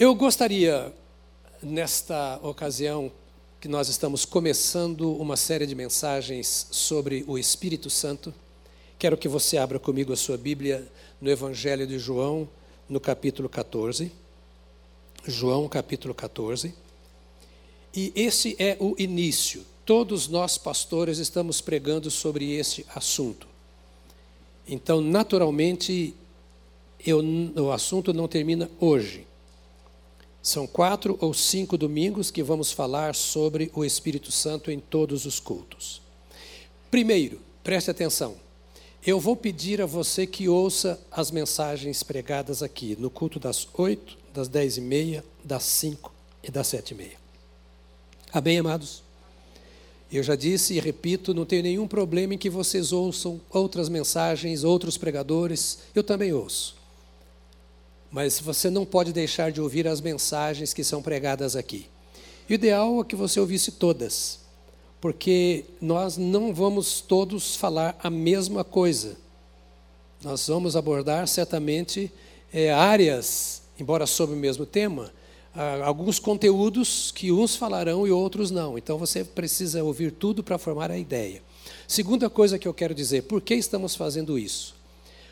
Eu gostaria, nesta ocasião, que nós estamos começando uma série de mensagens sobre o Espírito Santo. Quero que você abra comigo a sua Bíblia no Evangelho de João, no capítulo 14. João, capítulo 14. E esse é o início. Todos nós, pastores, estamos pregando sobre este assunto. Então, naturalmente, eu, o assunto não termina hoje. São quatro ou cinco domingos que vamos falar sobre o Espírito Santo em todos os cultos. Primeiro, preste atenção. Eu vou pedir a você que ouça as mensagens pregadas aqui no culto das oito, das dez e meia, das cinco e das sete e meia. Amém, amados? Eu já disse e repito, não tenho nenhum problema em que vocês ouçam outras mensagens, outros pregadores. Eu também ouço. Mas você não pode deixar de ouvir as mensagens que são pregadas aqui. O ideal é que você ouvisse todas, porque nós não vamos todos falar a mesma coisa. Nós vamos abordar certamente é, áreas, embora sobre o mesmo tema, alguns conteúdos que uns falarão e outros não. Então você precisa ouvir tudo para formar a ideia. Segunda coisa que eu quero dizer, por que estamos fazendo isso?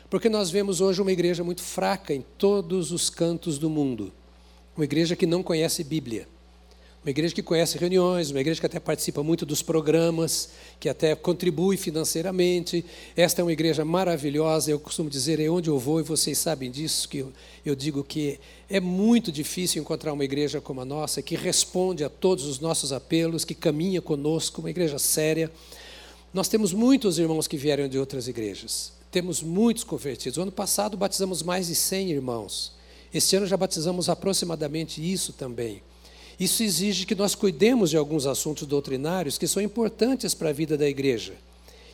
Porque nós vemos hoje uma igreja muito fraca em todos os cantos do mundo. Uma igreja que não conhece Bíblia. Uma igreja que conhece reuniões, uma igreja que até participa muito dos programas, que até contribui financeiramente. Esta é uma igreja maravilhosa, eu costumo dizer, é onde eu vou, e vocês sabem disso, que eu, eu digo que é muito difícil encontrar uma igreja como a nossa, que responde a todos os nossos apelos, que caminha conosco, uma igreja séria. Nós temos muitos irmãos que vieram de outras igrejas temos muitos convertidos. O ano passado batizamos mais de 100 irmãos. Este ano já batizamos aproximadamente isso também. Isso exige que nós cuidemos de alguns assuntos doutrinários que são importantes para a vida da igreja.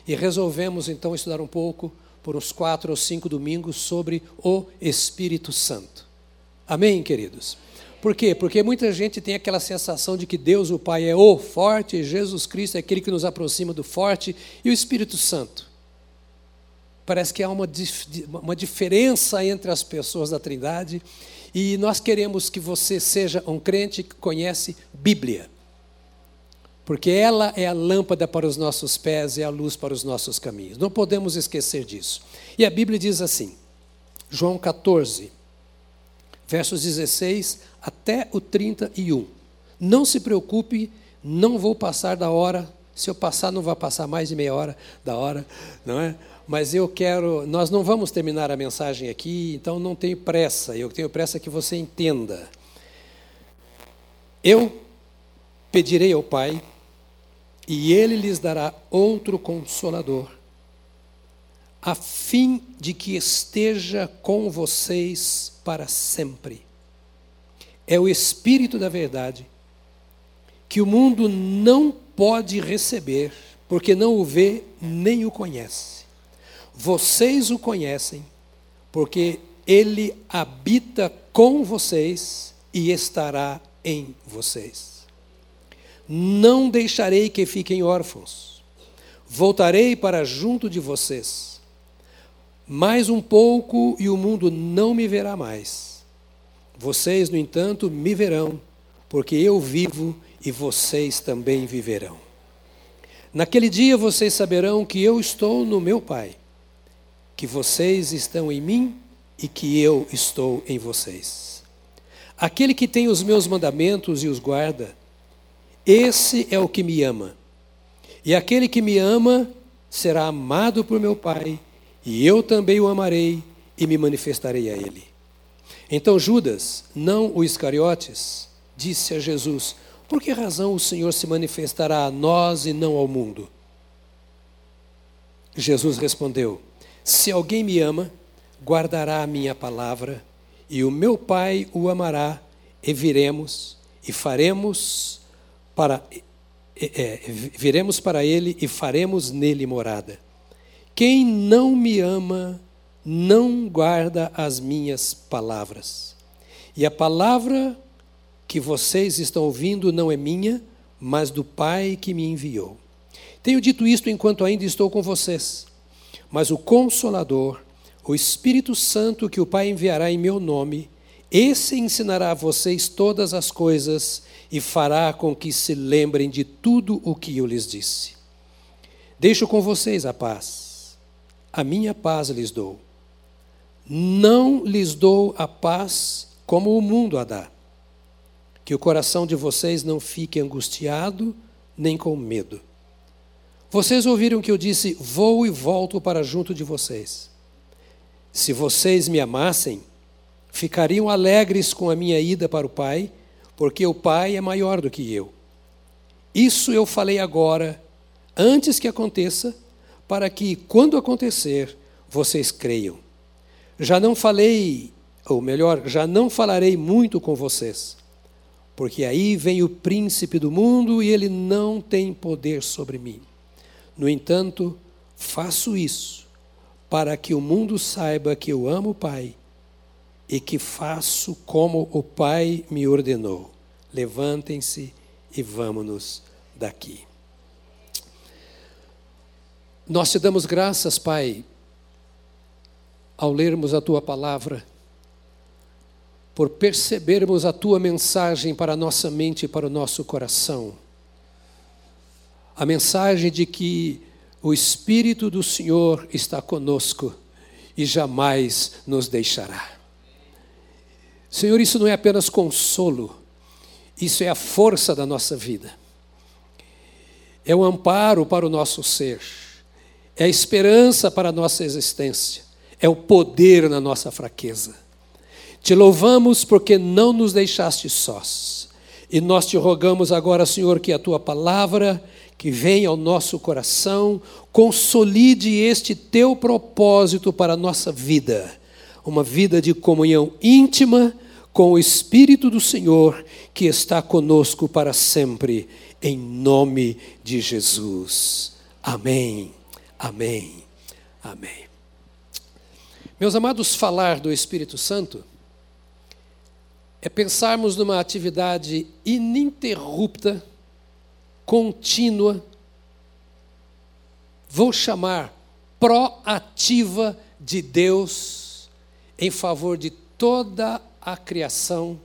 E resolvemos então estudar um pouco, por uns quatro ou cinco domingos, sobre o Espírito Santo. Amém, queridos? Por quê? Porque muita gente tem aquela sensação de que Deus, o Pai, é o forte, e Jesus Cristo é aquele que nos aproxima do forte, e o Espírito Santo Parece que há uma, uma diferença entre as pessoas da Trindade. E nós queremos que você seja um crente que conhece Bíblia. Porque ela é a lâmpada para os nossos pés e a luz para os nossos caminhos. Não podemos esquecer disso. E a Bíblia diz assim, João 14, versos 16 até o 31. Não se preocupe, não vou passar da hora. Se eu passar, não vai passar mais de meia hora da hora, não é? mas eu quero. Nós não vamos terminar a mensagem aqui, então não tenho pressa. Eu tenho pressa que você entenda. Eu pedirei ao Pai, e Ele lhes dará outro consolador, a fim de que esteja com vocês para sempre. É o Espírito da Verdade, que o mundo não pode receber, porque não o vê nem o conhece vocês o conhecem, porque ele habita com vocês e estará em vocês. Não deixarei que fiquem órfãos. Voltarei para junto de vocês. Mais um pouco e o mundo não me verá mais. Vocês, no entanto, me verão, porque eu vivo e vocês também viverão. Naquele dia vocês saberão que eu estou no meu Pai que vocês estão em mim e que eu estou em vocês. Aquele que tem os meus mandamentos e os guarda, esse é o que me ama. E aquele que me ama será amado por meu Pai, e eu também o amarei e me manifestarei a ele. Então Judas, não o Iscariotes, disse a Jesus: Por que razão o Senhor se manifestará a nós e não ao mundo? Jesus respondeu: se alguém me ama, guardará a minha palavra, e o meu Pai o amará, e viremos e faremos para é, viremos para ele e faremos nele morada. Quem não me ama não guarda as minhas palavras. E a palavra que vocês estão ouvindo não é minha, mas do Pai que me enviou. Tenho dito isto enquanto ainda estou com vocês. Mas o Consolador, o Espírito Santo que o Pai enviará em meu nome, Esse ensinará a vocês todas as coisas e fará com que se lembrem de tudo o que eu lhes disse. Deixo com vocês a paz. A minha paz lhes dou. Não lhes dou a paz como o mundo a dá. Que o coração de vocês não fique angustiado nem com medo. Vocês ouviram que eu disse: Vou e volto para junto de vocês. Se vocês me amassem, ficariam alegres com a minha ida para o Pai, porque o Pai é maior do que eu. Isso eu falei agora, antes que aconteça, para que, quando acontecer, vocês creiam. Já não falei, ou melhor, já não falarei muito com vocês, porque aí vem o príncipe do mundo e ele não tem poder sobre mim. No entanto, faço isso para que o mundo saiba que eu amo o Pai e que faço como o Pai me ordenou. Levantem-se e vamos-nos daqui. Nós te damos graças, Pai, ao lermos a tua palavra, por percebermos a tua mensagem para a nossa mente e para o nosso coração. A mensagem de que o Espírito do Senhor está conosco e jamais nos deixará. Senhor, isso não é apenas consolo, isso é a força da nossa vida, é o amparo para o nosso ser, é a esperança para a nossa existência, é o poder na nossa fraqueza. Te louvamos porque não nos deixaste sós. E nós te rogamos agora, Senhor, que a tua palavra que venha ao nosso coração, consolide este teu propósito para a nossa vida, uma vida de comunhão íntima com o Espírito do Senhor que está conosco para sempre, em nome de Jesus. Amém, amém, amém. Meus amados, falar do Espírito Santo é pensarmos numa atividade ininterrupta, contínua, vou chamar proativa de Deus em favor de toda a criação,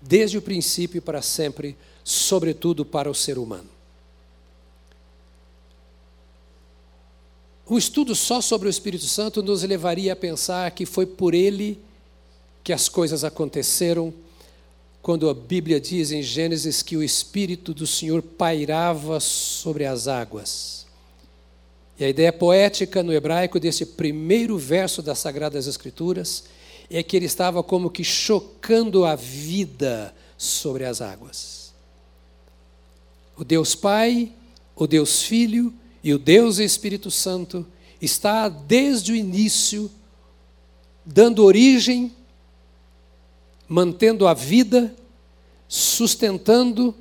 desde o princípio para sempre, sobretudo para o ser humano. Um estudo só sobre o Espírito Santo nos levaria a pensar que foi por ele que as coisas aconteceram, quando a Bíblia diz em Gênesis que o Espírito do Senhor pairava sobre as águas. E a ideia poética no hebraico desse primeiro verso das Sagradas Escrituras é que ele estava como que chocando a vida sobre as águas. O Deus Pai, o Deus Filho e o Deus Espírito Santo está desde o início dando origem, mantendo a vida, sustentando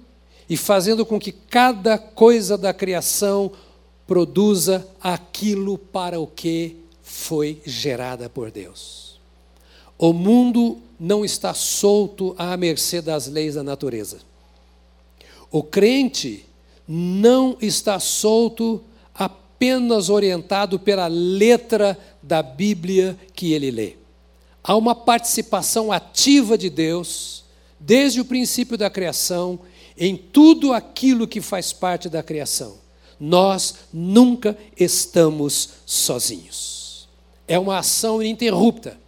e fazendo com que cada coisa da criação produza aquilo para o que foi gerada por Deus. O mundo não está solto à mercê das leis da natureza. O crente não está solto apenas orientado pela letra da Bíblia que ele lê. Há uma participação ativa de Deus, desde o princípio da criação, em tudo aquilo que faz parte da criação. Nós nunca estamos sozinhos. É uma ação ininterrupta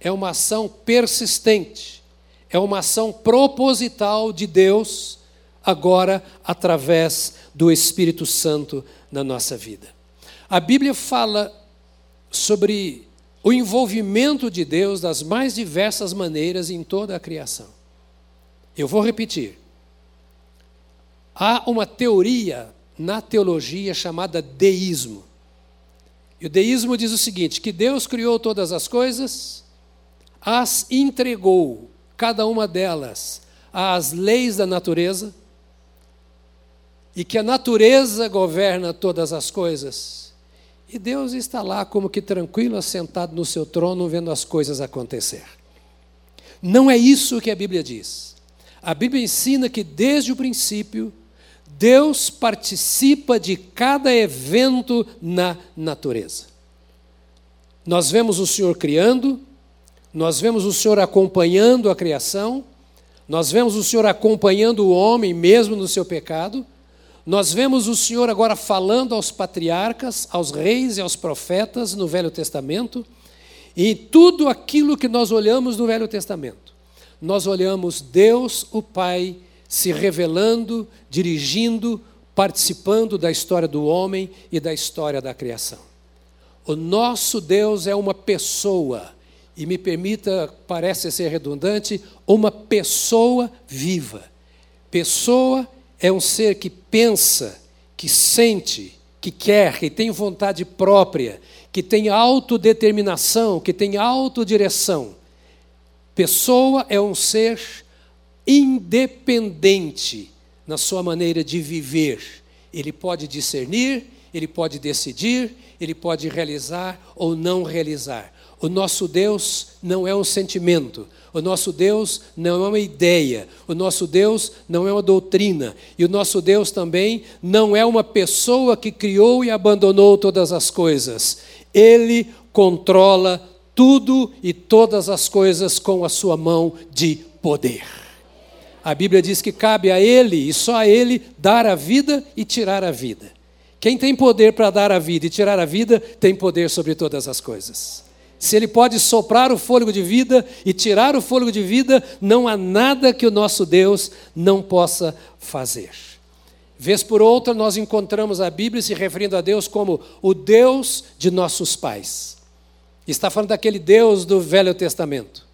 é uma ação persistente, é uma ação proposital de Deus, agora através do Espírito Santo na nossa vida. A Bíblia fala sobre o envolvimento de Deus das mais diversas maneiras em toda a criação. Eu vou repetir. Há uma teoria na teologia chamada deísmo. E o deísmo diz o seguinte: que Deus criou todas as coisas as entregou, cada uma delas, às leis da natureza, e que a natureza governa todas as coisas. E Deus está lá como que tranquilo, assentado no seu trono, vendo as coisas acontecer. Não é isso que a Bíblia diz. A Bíblia ensina que desde o princípio, Deus participa de cada evento na natureza. Nós vemos o Senhor criando, nós vemos o Senhor acompanhando a criação, nós vemos o Senhor acompanhando o homem mesmo no seu pecado, nós vemos o Senhor agora falando aos patriarcas, aos reis e aos profetas no Velho Testamento, e tudo aquilo que nós olhamos no Velho Testamento, nós olhamos Deus, o Pai, se revelando, dirigindo, participando da história do homem e da história da criação. O nosso Deus é uma pessoa, e me permita, parece ser redundante, uma pessoa viva. Pessoa é um ser que pensa, que sente, que quer, que tem vontade própria, que tem autodeterminação, que tem autodireção. Pessoa é um ser independente na sua maneira de viver. Ele pode discernir, ele pode decidir, ele pode realizar ou não realizar. O nosso Deus não é um sentimento, o nosso Deus não é uma ideia, o nosso Deus não é uma doutrina, e o nosso Deus também não é uma pessoa que criou e abandonou todas as coisas. Ele controla tudo e todas as coisas com a sua mão de poder. A Bíblia diz que cabe a Ele e só a Ele dar a vida e tirar a vida. Quem tem poder para dar a vida e tirar a vida, tem poder sobre todas as coisas. Se Ele pode soprar o fôlego de vida e tirar o fôlego de vida, não há nada que o nosso Deus não possa fazer. Vez por outra, nós encontramos a Bíblia se referindo a Deus como o Deus de nossos pais. Está falando daquele Deus do Velho Testamento,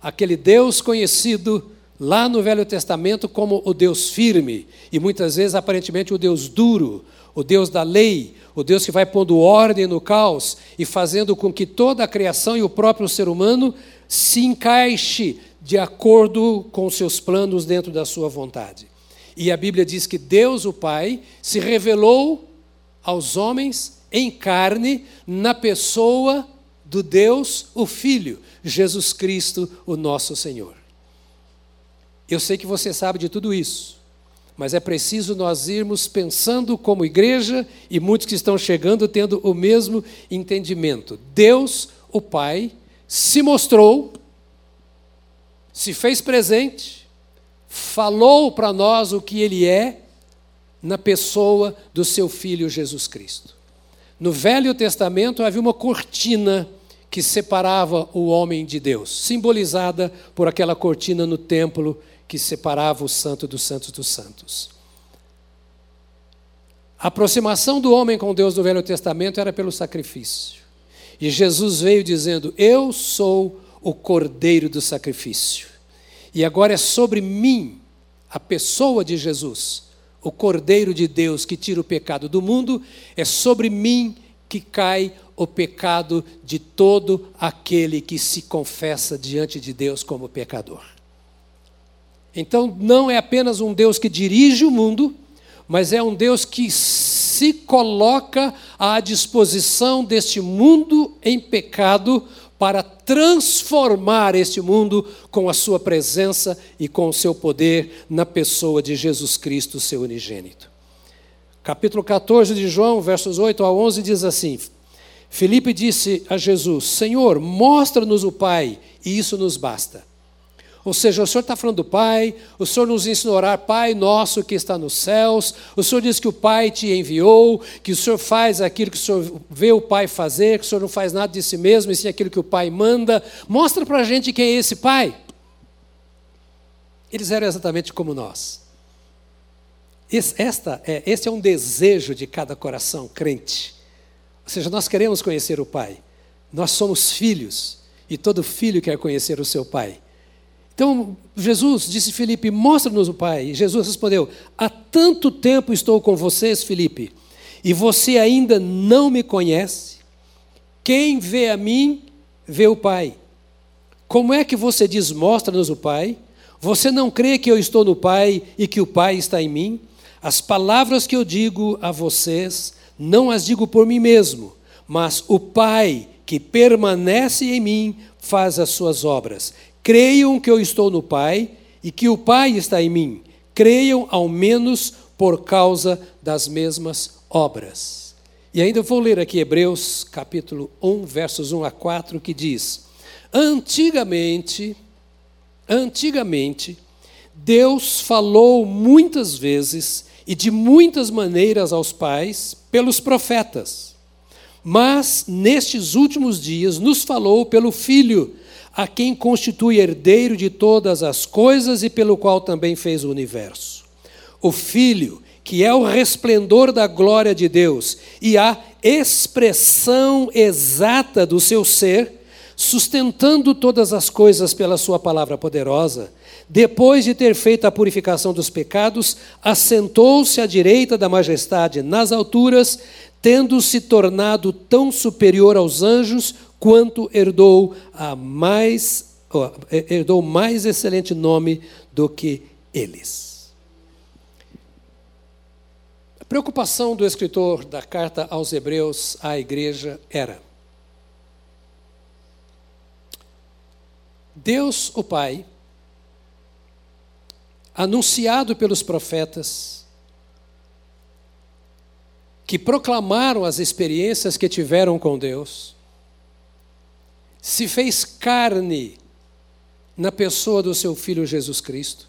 aquele Deus conhecido lá no Velho Testamento como o Deus firme e muitas vezes aparentemente o Deus duro, o Deus da lei, o Deus que vai pondo ordem no caos e fazendo com que toda a criação e o próprio ser humano se encaixe de acordo com seus planos dentro da sua vontade. E a Bíblia diz que Deus, o Pai, se revelou aos homens em carne na pessoa do Deus, o Filho, Jesus Cristo, o nosso Senhor. Eu sei que você sabe de tudo isso, mas é preciso nós irmos pensando como igreja e muitos que estão chegando tendo o mesmo entendimento. Deus, o Pai, se mostrou, se fez presente, falou para nós o que Ele é na pessoa do seu Filho Jesus Cristo. No Velho Testamento havia uma cortina que separava o homem de Deus, simbolizada por aquela cortina no templo que separava o santo dos santos dos santos. A aproximação do homem com Deus do Velho Testamento era pelo sacrifício. E Jesus veio dizendo: Eu sou o cordeiro do sacrifício. E agora é sobre mim, a pessoa de Jesus, o cordeiro de Deus que tira o pecado do mundo, é sobre mim que cai o pecado de todo aquele que se confessa diante de Deus como pecador. Então, não é apenas um Deus que dirige o mundo, mas é um Deus que se coloca à disposição deste mundo em pecado para transformar este mundo com a sua presença e com o seu poder na pessoa de Jesus Cristo, seu unigênito. Capítulo 14 de João, versos 8 a 11 diz assim: Filipe disse a Jesus: Senhor, mostra-nos o Pai, e isso nos basta. Ou seja, o Senhor está falando do Pai, o Senhor nos ensinou a orar, Pai nosso que está nos céus, o Senhor diz que o Pai te enviou, que o Senhor faz aquilo que o Senhor vê o Pai fazer, que o Senhor não faz nada de si mesmo, e sim aquilo que o Pai manda. Mostra para a gente quem é esse Pai. Eles eram exatamente como nós. Esse, esta é, esse é um desejo de cada coração crente. Ou seja, nós queremos conhecer o Pai. Nós somos filhos, e todo filho quer conhecer o seu Pai. Então, Jesus disse a Filipe: Mostra-nos o Pai. E Jesus respondeu: Há tanto tempo estou com vocês, Filipe, e você ainda não me conhece? Quem vê a mim, vê o Pai. Como é que você diz: Mostra-nos o Pai? Você não crê que eu estou no Pai e que o Pai está em mim? As palavras que eu digo a vocês, não as digo por mim mesmo, mas o Pai que permanece em mim faz as suas obras. Creiam que eu estou no Pai e que o Pai está em mim. Creiam ao menos por causa das mesmas obras. E ainda vou ler aqui Hebreus capítulo 1, versos 1 a 4, que diz: Antigamente, antigamente, Deus falou muitas vezes e de muitas maneiras aos pais pelos profetas. Mas nestes últimos dias nos falou pelo Filho, a quem constitui herdeiro de todas as coisas e pelo qual também fez o universo. O Filho, que é o resplendor da glória de Deus e a expressão exata do seu ser, sustentando todas as coisas pela Sua palavra poderosa, depois de ter feito a purificação dos pecados, assentou-se à direita da majestade nas alturas, tendo se tornado tão superior aos anjos quanto herdou a mais herdou mais excelente nome do que eles. A preocupação do escritor da carta aos Hebreus à igreja era Deus, o Pai, anunciado pelos profetas, que proclamaram as experiências que tiveram com Deus, se fez carne na pessoa do seu filho Jesus Cristo.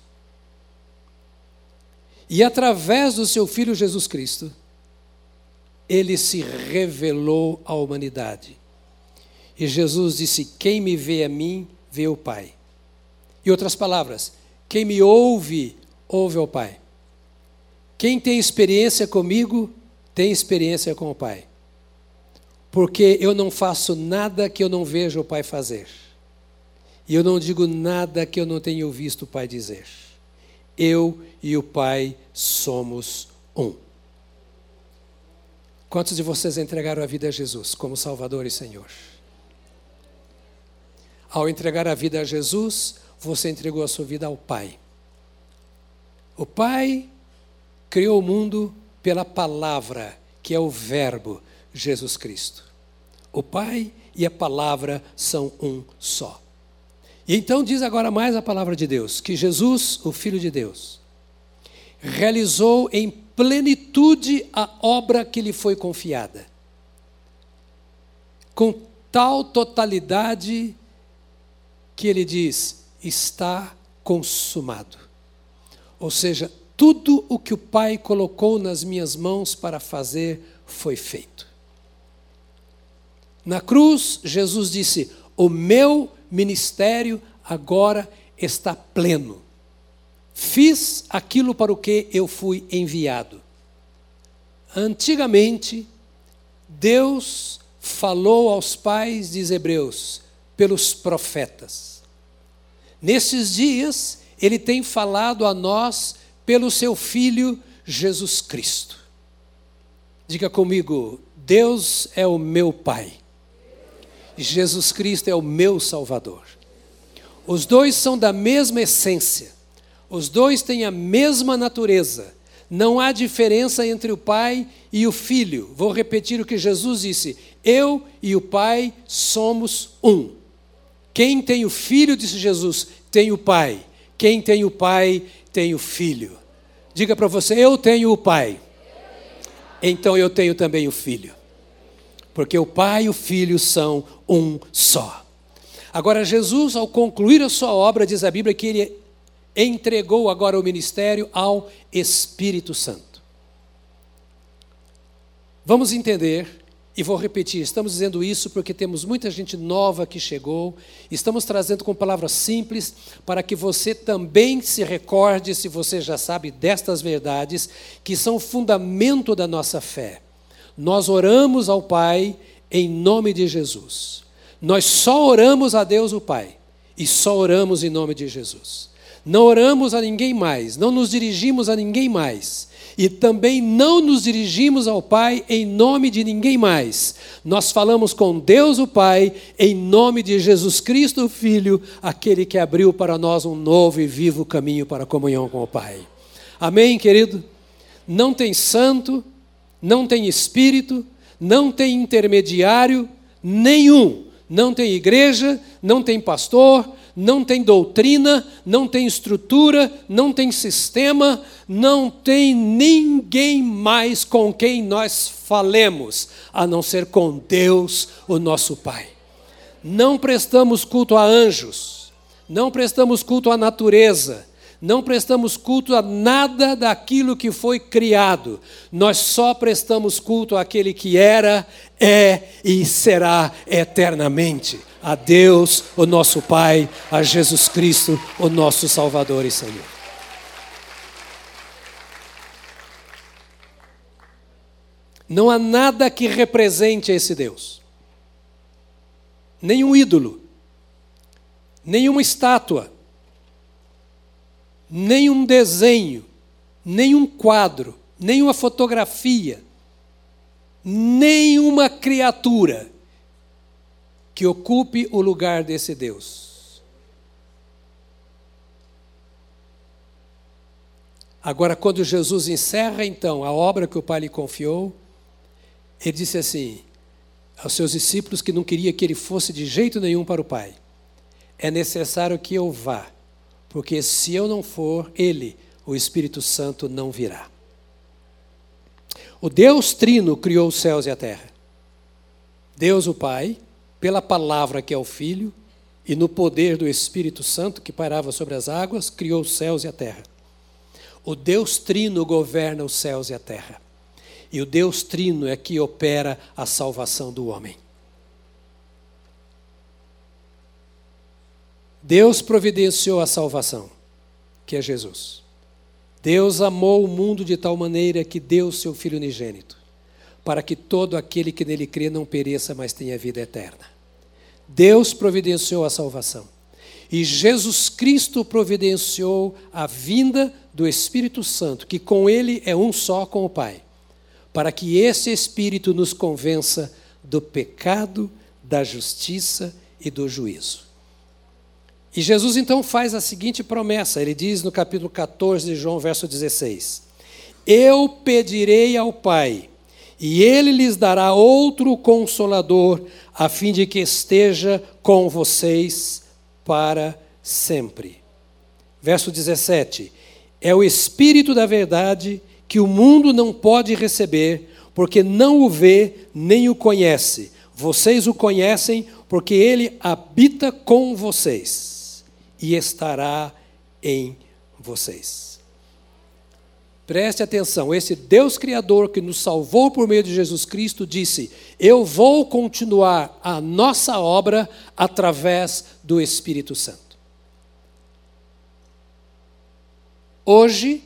E através do seu filho Jesus Cristo, ele se revelou à humanidade. E Jesus disse: Quem me vê a mim, vê o Pai. Em outras palavras, quem me ouve, ouve o Pai. Quem tem experiência comigo, tem experiência com o Pai. Porque eu não faço nada que eu não vejo o Pai fazer. E eu não digo nada que eu não tenha visto o Pai dizer. Eu e o Pai somos um. Quantos de vocês entregaram a vida a Jesus como Salvador e Senhor? Ao entregar a vida a Jesus, você entregou a sua vida ao Pai. O Pai criou o mundo pela palavra, que é o Verbo Jesus Cristo. O Pai e a palavra são um só. E então diz agora mais a palavra de Deus, que Jesus, o Filho de Deus, realizou em plenitude a obra que lhe foi confiada. Com tal totalidade que ele diz: está consumado. Ou seja, tudo o que o Pai colocou nas minhas mãos para fazer foi feito. Na cruz, Jesus disse: O meu ministério agora está pleno. Fiz aquilo para o que eu fui enviado. Antigamente, Deus falou aos pais de Hebreus pelos profetas. Nesses dias, ele tem falado a nós pelo seu Filho Jesus Cristo. Diga comigo: Deus é o meu Pai, Jesus Cristo é o meu Salvador. Os dois são da mesma essência, os dois têm a mesma natureza. Não há diferença entre o Pai e o Filho. Vou repetir o que Jesus disse: Eu e o Pai somos um. Quem tem o filho, disse Jesus, tem o pai. Quem tem o pai, tem o filho. Diga para você, eu tenho o pai. Então eu tenho também o filho. Porque o pai e o filho são um só. Agora, Jesus, ao concluir a sua obra, diz a Bíblia que ele entregou agora o ministério ao Espírito Santo. Vamos entender e vou repetir, estamos dizendo isso porque temos muita gente nova que chegou, estamos trazendo com palavras simples para que você também se recorde, se você já sabe destas verdades, que são o fundamento da nossa fé. Nós oramos ao Pai em nome de Jesus. Nós só oramos a Deus o Pai e só oramos em nome de Jesus. Não oramos a ninguém mais, não nos dirigimos a ninguém mais e também não nos dirigimos ao Pai em nome de ninguém mais. Nós falamos com Deus o Pai em nome de Jesus Cristo, o Filho, aquele que abriu para nós um novo e vivo caminho para a comunhão com o Pai. Amém, querido? Não tem santo, não tem espírito, não tem intermediário nenhum. Não tem igreja, não tem pastor, não tem doutrina, não tem estrutura, não tem sistema, não tem ninguém mais com quem nós falemos, a não ser com Deus, o nosso Pai. Não prestamos culto a anjos, não prestamos culto à natureza, não prestamos culto a nada daquilo que foi criado. Nós só prestamos culto àquele que era, é e será eternamente. A Deus, o nosso Pai, a Jesus Cristo, o nosso Salvador e Senhor. Não há nada que represente esse Deus. Nenhum ídolo, nenhuma estátua, nenhum desenho, nenhum quadro, nenhuma fotografia, nenhuma criatura que ocupe o lugar desse Deus. Agora, quando Jesus encerra então a obra que o Pai lhe confiou, ele disse assim aos seus discípulos que não queria que ele fosse de jeito nenhum para o Pai: É necessário que eu vá porque se eu não for, ele, o Espírito Santo, não virá. O Deus Trino criou os céus e a terra. Deus, o Pai, pela palavra que é o Filho, e no poder do Espírito Santo que pairava sobre as águas, criou os céus e a terra. O Deus Trino governa os céus e a terra. E o Deus Trino é que opera a salvação do homem. Deus providenciou a salvação, que é Jesus. Deus amou o mundo de tal maneira que deu seu Filho unigênito, para que todo aquele que nele crê não pereça, mas tenha vida eterna. Deus providenciou a salvação. E Jesus Cristo providenciou a vinda do Espírito Santo, que com ele é um só com o Pai, para que esse Espírito nos convença do pecado, da justiça e do juízo. E Jesus então faz a seguinte promessa, ele diz no capítulo 14 de João, verso 16: Eu pedirei ao Pai, e ele lhes dará outro consolador, a fim de que esteja com vocês para sempre. Verso 17: É o Espírito da Verdade que o mundo não pode receber, porque não o vê nem o conhece. Vocês o conhecem, porque ele habita com vocês e estará em vocês. Preste atenção, esse Deus Criador que nos salvou por meio de Jesus Cristo disse: Eu vou continuar a nossa obra através do Espírito Santo. Hoje,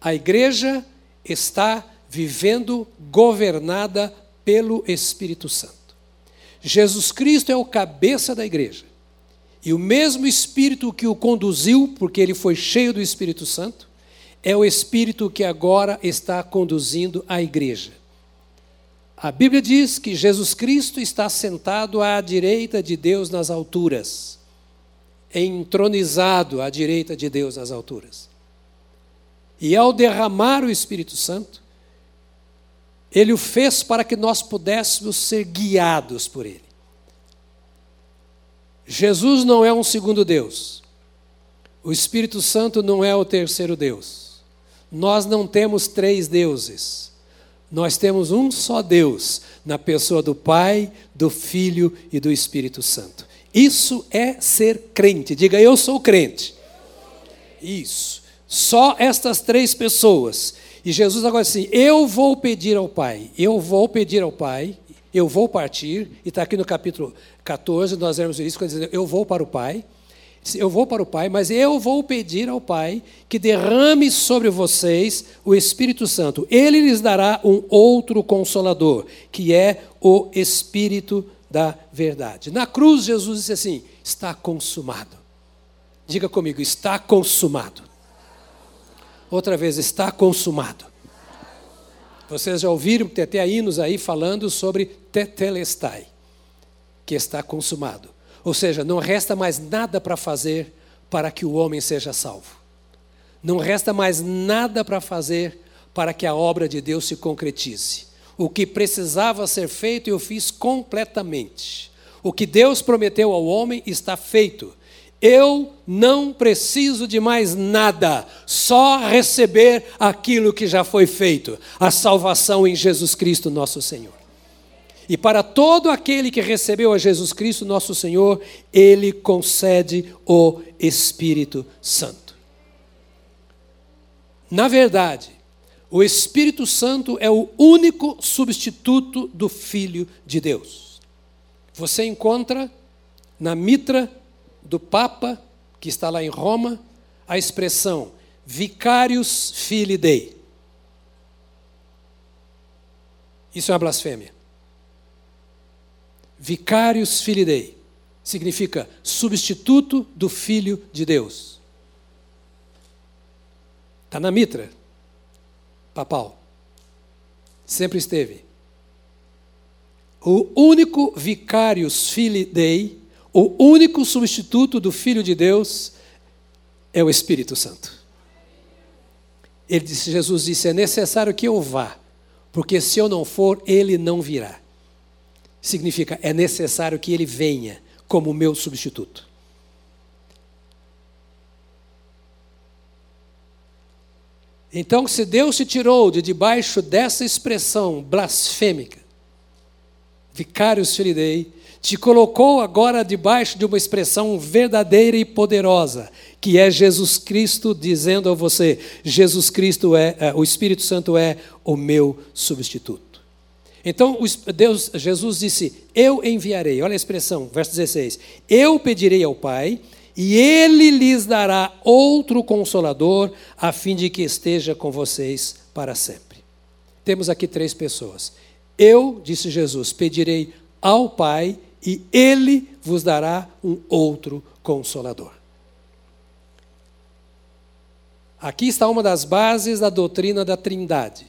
a igreja está vivendo governada pelo Espírito Santo. Jesus Cristo é o cabeça da igreja. E o mesmo Espírito que o conduziu, porque ele foi cheio do Espírito Santo, é o Espírito que agora está conduzindo a igreja. A Bíblia diz que Jesus Cristo está sentado à direita de Deus nas alturas, entronizado à direita de Deus nas alturas. E ao derramar o Espírito Santo, ele o fez para que nós pudéssemos ser guiados por ele. Jesus não é um segundo Deus. O Espírito Santo não é o terceiro Deus. Nós não temos três deuses. Nós temos um só Deus, na pessoa do Pai, do Filho e do Espírito Santo. Isso é ser crente. Diga, eu sou crente. Isso. Só estas três pessoas. E Jesus agora assim: eu vou pedir ao Pai, eu vou pedir ao Pai, eu vou partir, e está aqui no capítulo 14, nós vemos isso, quando diz, eu vou para o Pai, eu vou para o Pai, mas eu vou pedir ao Pai que derrame sobre vocês o Espírito Santo. Ele lhes dará um outro consolador, que é o Espírito da verdade. Na cruz, Jesus disse assim: está consumado. Diga comigo, está consumado. Outra vez, está consumado. Vocês já ouviram, tem até hinos aí falando sobre tetelestai, que está consumado. Ou seja, não resta mais nada para fazer para que o homem seja salvo. Não resta mais nada para fazer para que a obra de Deus se concretize. O que precisava ser feito, eu fiz completamente. O que Deus prometeu ao homem está feito. Eu não preciso de mais nada, só receber aquilo que já foi feito, a salvação em Jesus Cristo, nosso Senhor. E para todo aquele que recebeu a Jesus Cristo, nosso Senhor, ele concede o Espírito Santo. Na verdade, o Espírito Santo é o único substituto do Filho de Deus. Você encontra na mitra do Papa, que está lá em Roma, a expressão Vicarius Filii Dei. Isso é uma blasfêmia. Vicarius Filii Dei significa substituto do Filho de Deus. Está na mitra papal. Sempre esteve. O único Vicarius Filii Dei, o único substituto do Filho de Deus, é o Espírito Santo. Ele disse, Jesus disse: é necessário que eu vá, porque se eu não for, ele não virá. Significa, é necessário que ele venha como meu substituto. Então, se Deus te tirou de debaixo dessa expressão blasfêmica, vicários filidei, te colocou agora debaixo de uma expressão verdadeira e poderosa, que é Jesus Cristo dizendo a você: Jesus Cristo é, é o Espírito Santo é o meu substituto. Então Deus, Jesus disse: Eu enviarei. Olha a expressão, verso 16: Eu pedirei ao Pai e ele lhes dará outro consolador, a fim de que esteja com vocês para sempre. Temos aqui três pessoas. Eu, disse Jesus, pedirei ao Pai e ele vos dará um outro consolador. Aqui está uma das bases da doutrina da Trindade.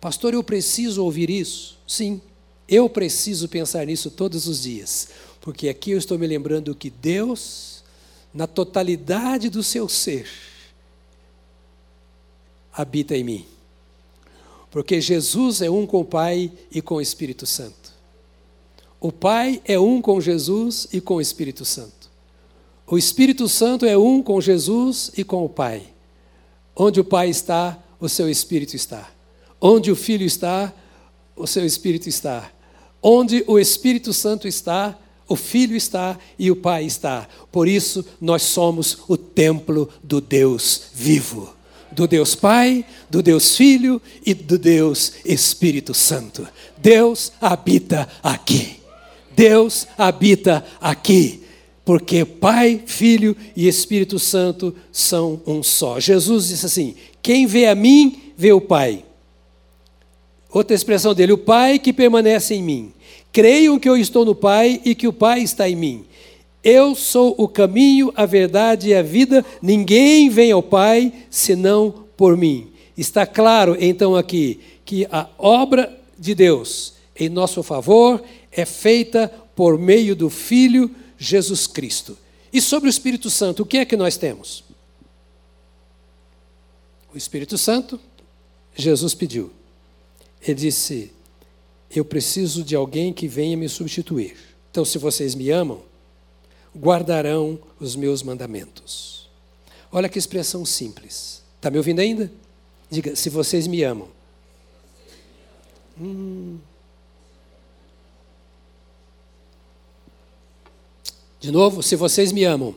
Pastor, eu preciso ouvir isso? Sim, eu preciso pensar nisso todos os dias, porque aqui eu estou me lembrando que Deus, na totalidade do seu ser, habita em mim. Porque Jesus é um com o Pai e com o Espírito Santo. O Pai é um com Jesus e com o Espírito Santo. O Espírito Santo é um com Jesus e com o Pai. Onde o Pai está, o seu Espírito está. Onde o Filho está, o seu Espírito está. Onde o Espírito Santo está, o Filho está e o Pai está. Por isso, nós somos o templo do Deus vivo do Deus Pai, do Deus Filho e do Deus Espírito Santo. Deus habita aqui. Deus habita aqui, porque Pai, Filho e Espírito Santo são um só. Jesus disse assim: Quem vê a mim, vê o Pai. Outra expressão dele: O Pai que permanece em mim. Creiam que eu estou no Pai e que o Pai está em mim. Eu sou o caminho, a verdade e a vida. Ninguém vem ao Pai senão por mim. Está claro então aqui que a obra de Deus em nosso favor é feita por meio do Filho Jesus Cristo. E sobre o Espírito Santo, o que é que nós temos? O Espírito Santo, Jesus pediu. Ele disse: Eu preciso de alguém que venha me substituir. Então, se vocês me amam, guardarão os meus mandamentos. Olha que expressão simples. Está me ouvindo ainda? Diga: Se vocês me amam. Hum. De novo, se vocês me amam.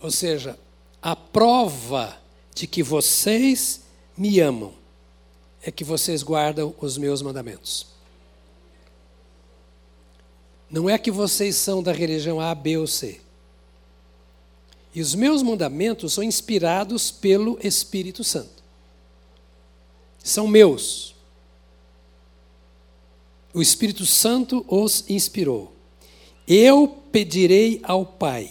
Ou seja, a prova de que vocês me amam é que vocês guardam os meus mandamentos. Não é que vocês são da religião A, B ou C. E os meus mandamentos são inspirados pelo Espírito Santo. São meus. O Espírito Santo os inspirou. Eu pedirei ao Pai,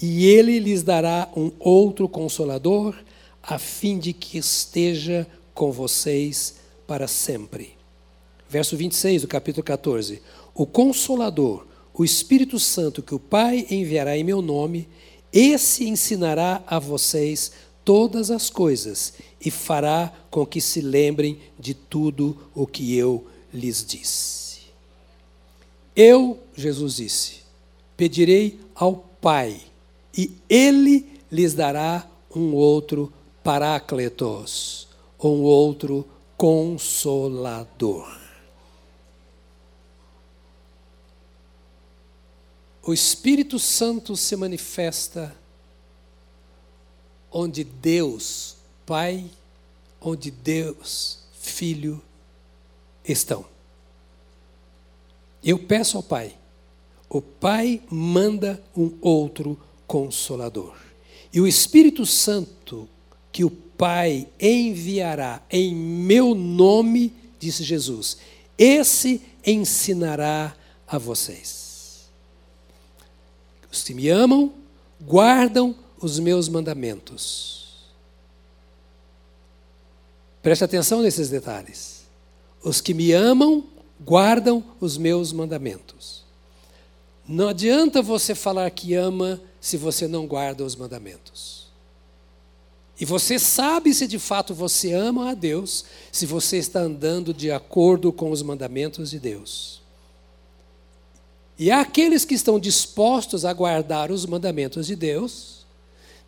e ele lhes dará um outro consolador, a fim de que esteja com vocês para sempre. Verso 26 do capítulo 14: O consolador, o Espírito Santo que o Pai enviará em meu nome, esse ensinará a vocês todas as coisas e fará com que se lembrem de tudo o que eu lhes disse. Eu, Jesus disse, pedirei ao Pai, e ele lhes dará um outro Paracletos ou um outro Consolador. O Espírito Santo se manifesta onde Deus, Pai, onde Deus, Filho, estão. Eu peço ao Pai, o Pai manda um outro consolador. E o Espírito Santo que o Pai enviará em meu nome, disse Jesus, esse ensinará a vocês. Os que me amam, guardam os meus mandamentos. Preste atenção nesses detalhes. Os que me amam, guardam os meus mandamentos. Não adianta você falar que ama se você não guarda os mandamentos. E você sabe se de fato você ama a Deus, se você está andando de acordo com os mandamentos de Deus. E aqueles que estão dispostos a guardar os mandamentos de Deus,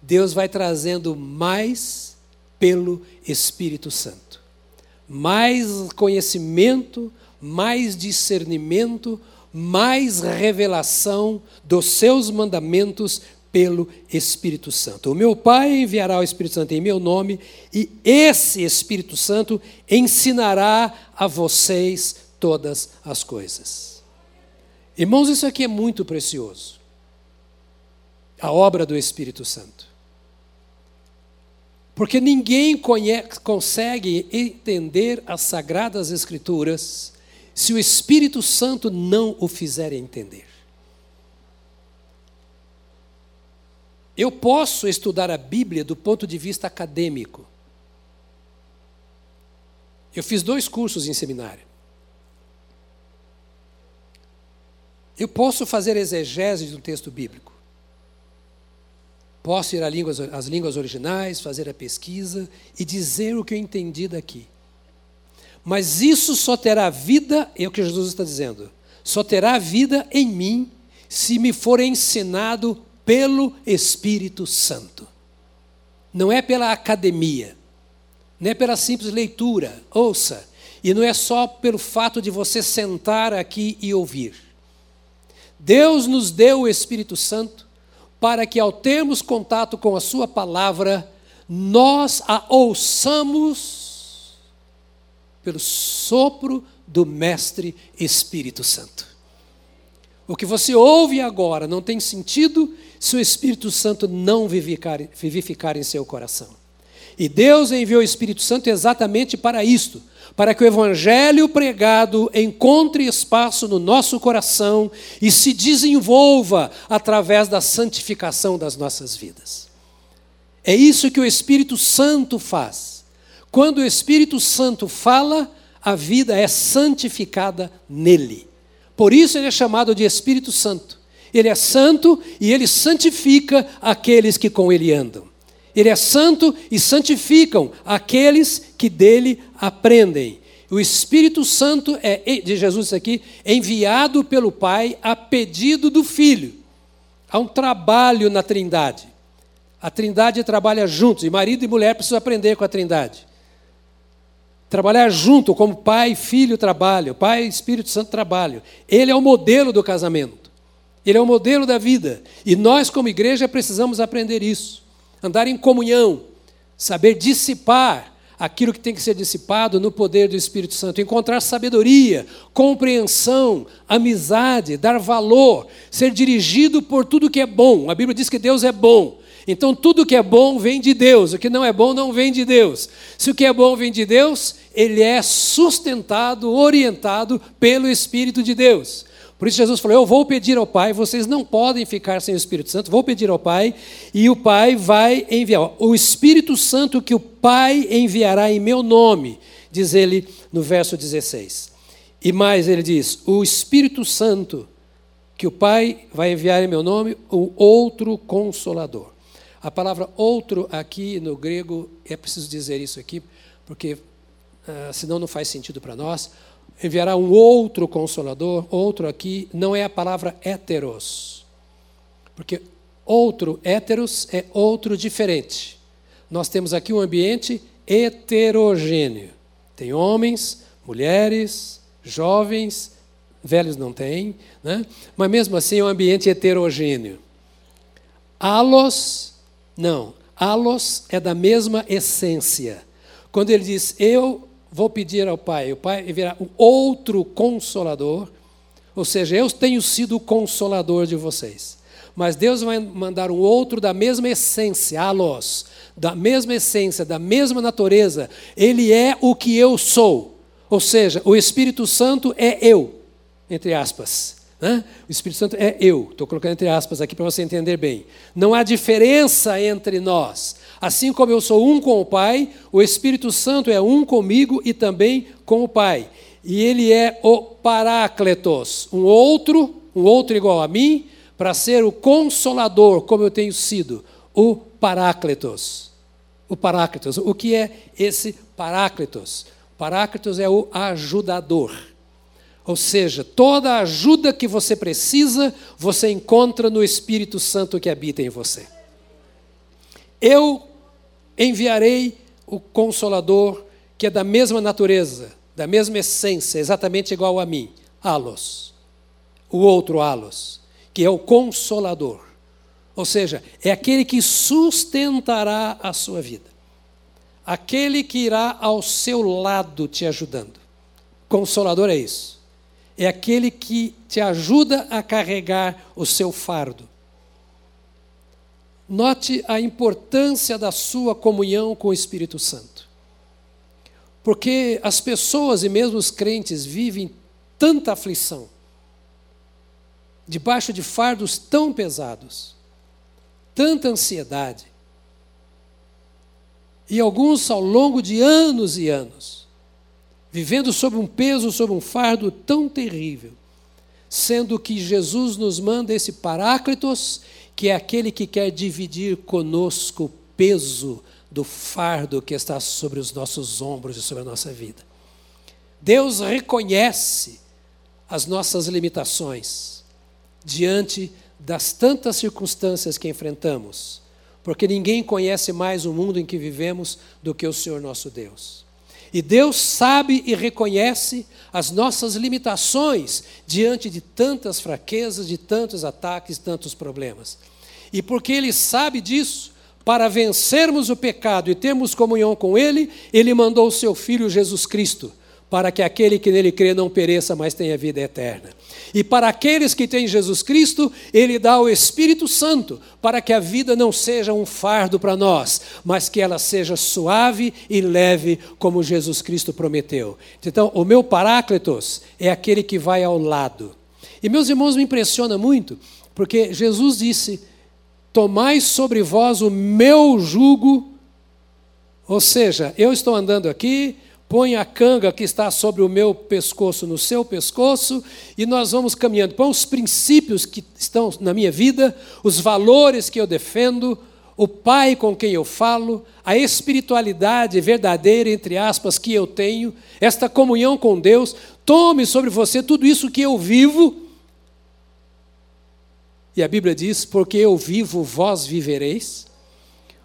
Deus vai trazendo mais pelo Espírito Santo. Mais conhecimento, mais discernimento, mais revelação dos seus mandamentos pelo Espírito Santo. O meu Pai enviará o Espírito Santo em meu nome, e esse Espírito Santo ensinará a vocês todas as coisas. Irmãos, isso aqui é muito precioso. A obra do Espírito Santo. Porque ninguém conhece, consegue entender as sagradas Escrituras se o Espírito Santo não o fizer entender. Eu posso estudar a Bíblia do ponto de vista acadêmico. Eu fiz dois cursos em seminário. Eu posso fazer exegese um texto bíblico. Posso ir às línguas, às línguas originais, fazer a pesquisa e dizer o que eu entendi daqui. Mas isso só terá vida, é o que Jesus está dizendo, só terá vida em mim se me for ensinado pelo Espírito Santo. Não é pela academia, não é pela simples leitura, ouça, e não é só pelo fato de você sentar aqui e ouvir. Deus nos deu o Espírito Santo para que, ao termos contato com a Sua palavra, nós a ouçamos pelo sopro do Mestre Espírito Santo. O que você ouve agora não tem sentido se o Espírito Santo não vivificar, vivificar em seu coração. E Deus enviou o Espírito Santo exatamente para isto, para que o Evangelho pregado encontre espaço no nosso coração e se desenvolva através da santificação das nossas vidas. É isso que o Espírito Santo faz. Quando o Espírito Santo fala, a vida é santificada nele. Por isso ele é chamado de Espírito Santo. Ele é santo e ele santifica aqueles que com ele andam. Ele é santo e santificam aqueles que dele aprendem. O Espírito Santo é, de Jesus aqui, enviado pelo Pai a pedido do Filho. Há um trabalho na Trindade. A Trindade trabalha juntos, e marido e mulher precisam aprender com a Trindade. Trabalhar junto, como pai e filho trabalham, pai e Espírito Santo trabalham. Ele é o modelo do casamento. Ele é o modelo da vida. E nós, como igreja, precisamos aprender isso. Andar em comunhão, saber dissipar aquilo que tem que ser dissipado no poder do Espírito Santo, encontrar sabedoria, compreensão, amizade, dar valor, ser dirigido por tudo que é bom. A Bíblia diz que Deus é bom. Então, tudo que é bom vem de Deus, o que não é bom não vem de Deus. Se o que é bom vem de Deus, ele é sustentado, orientado pelo Espírito de Deus. Por isso, Jesus falou: Eu vou pedir ao Pai, vocês não podem ficar sem o Espírito Santo, vou pedir ao Pai, e o Pai vai enviar. O Espírito Santo que o Pai enviará em meu nome, diz ele no verso 16. E mais, ele diz: O Espírito Santo que o Pai vai enviar em meu nome, o outro consolador. A palavra outro aqui no grego, é preciso dizer isso aqui, porque senão não faz sentido para nós. Enviará um outro consolador, outro aqui, não é a palavra heteros. Porque outro, heteros, é outro diferente. Nós temos aqui um ambiente heterogêneo. Tem homens, mulheres, jovens, velhos não têm, né? mas mesmo assim é um ambiente heterogêneo. Alos, não, alos é da mesma essência. Quando ele diz, eu vou pedir ao Pai, o Pai virá um outro consolador, ou seja, eu tenho sido o consolador de vocês. Mas Deus vai mandar um outro da mesma essência, alos, da mesma essência, da mesma natureza. Ele é o que eu sou. Ou seja, o Espírito Santo é eu, entre aspas. Né? O Espírito Santo é eu. Estou colocando entre aspas aqui para você entender bem. Não há diferença entre nós. Assim como eu sou um com o Pai, o Espírito Santo é um comigo e também com o Pai. E ele é o Parácletos, um outro, um outro igual a mim, para ser o consolador, como eu tenho sido, o Parácletos. O Paráclitos. O que é esse Paráclitos? Paráclitos é o ajudador. Ou seja, toda a ajuda que você precisa, você encontra no Espírito Santo que habita em você. Eu enviarei o Consolador, que é da mesma natureza, da mesma essência, exatamente igual a mim, Alos. O outro Alos, que é o Consolador. Ou seja, é aquele que sustentará a sua vida. Aquele que irá ao seu lado te ajudando. Consolador é isso. É aquele que te ajuda a carregar o seu fardo. Note a importância da sua comunhão com o Espírito Santo. Porque as pessoas e mesmo os crentes vivem tanta aflição, debaixo de fardos tão pesados, tanta ansiedade. E alguns ao longo de anos e anos, vivendo sob um peso, sob um fardo tão terrível, sendo que Jesus nos manda esse Paráclitos, que é aquele que quer dividir conosco o peso do fardo que está sobre os nossos ombros e sobre a nossa vida. Deus reconhece as nossas limitações diante das tantas circunstâncias que enfrentamos, porque ninguém conhece mais o mundo em que vivemos do que o Senhor nosso Deus. E Deus sabe e reconhece as nossas limitações diante de tantas fraquezas, de tantos ataques, tantos problemas. E porque Ele sabe disso, para vencermos o pecado e termos comunhão com Ele, Ele mandou o Seu Filho Jesus Cristo para que aquele que nele crê não pereça, mas tenha vida eterna. E para aqueles que têm Jesus Cristo, ele dá o Espírito Santo, para que a vida não seja um fardo para nós, mas que ela seja suave e leve, como Jesus Cristo prometeu. Então, o meu Paráclitos é aquele que vai ao lado. E meus irmãos, me impressiona muito, porque Jesus disse: Tomai sobre vós o meu jugo, ou seja, eu estou andando aqui, põe a canga que está sobre o meu pescoço no seu pescoço, e nós vamos caminhando. Põe os princípios que estão na minha vida, os valores que eu defendo, o Pai com quem eu falo, a espiritualidade verdadeira, entre aspas, que eu tenho, esta comunhão com Deus. Tome sobre você tudo isso que eu vivo. E a Bíblia diz: porque eu vivo, vós vivereis.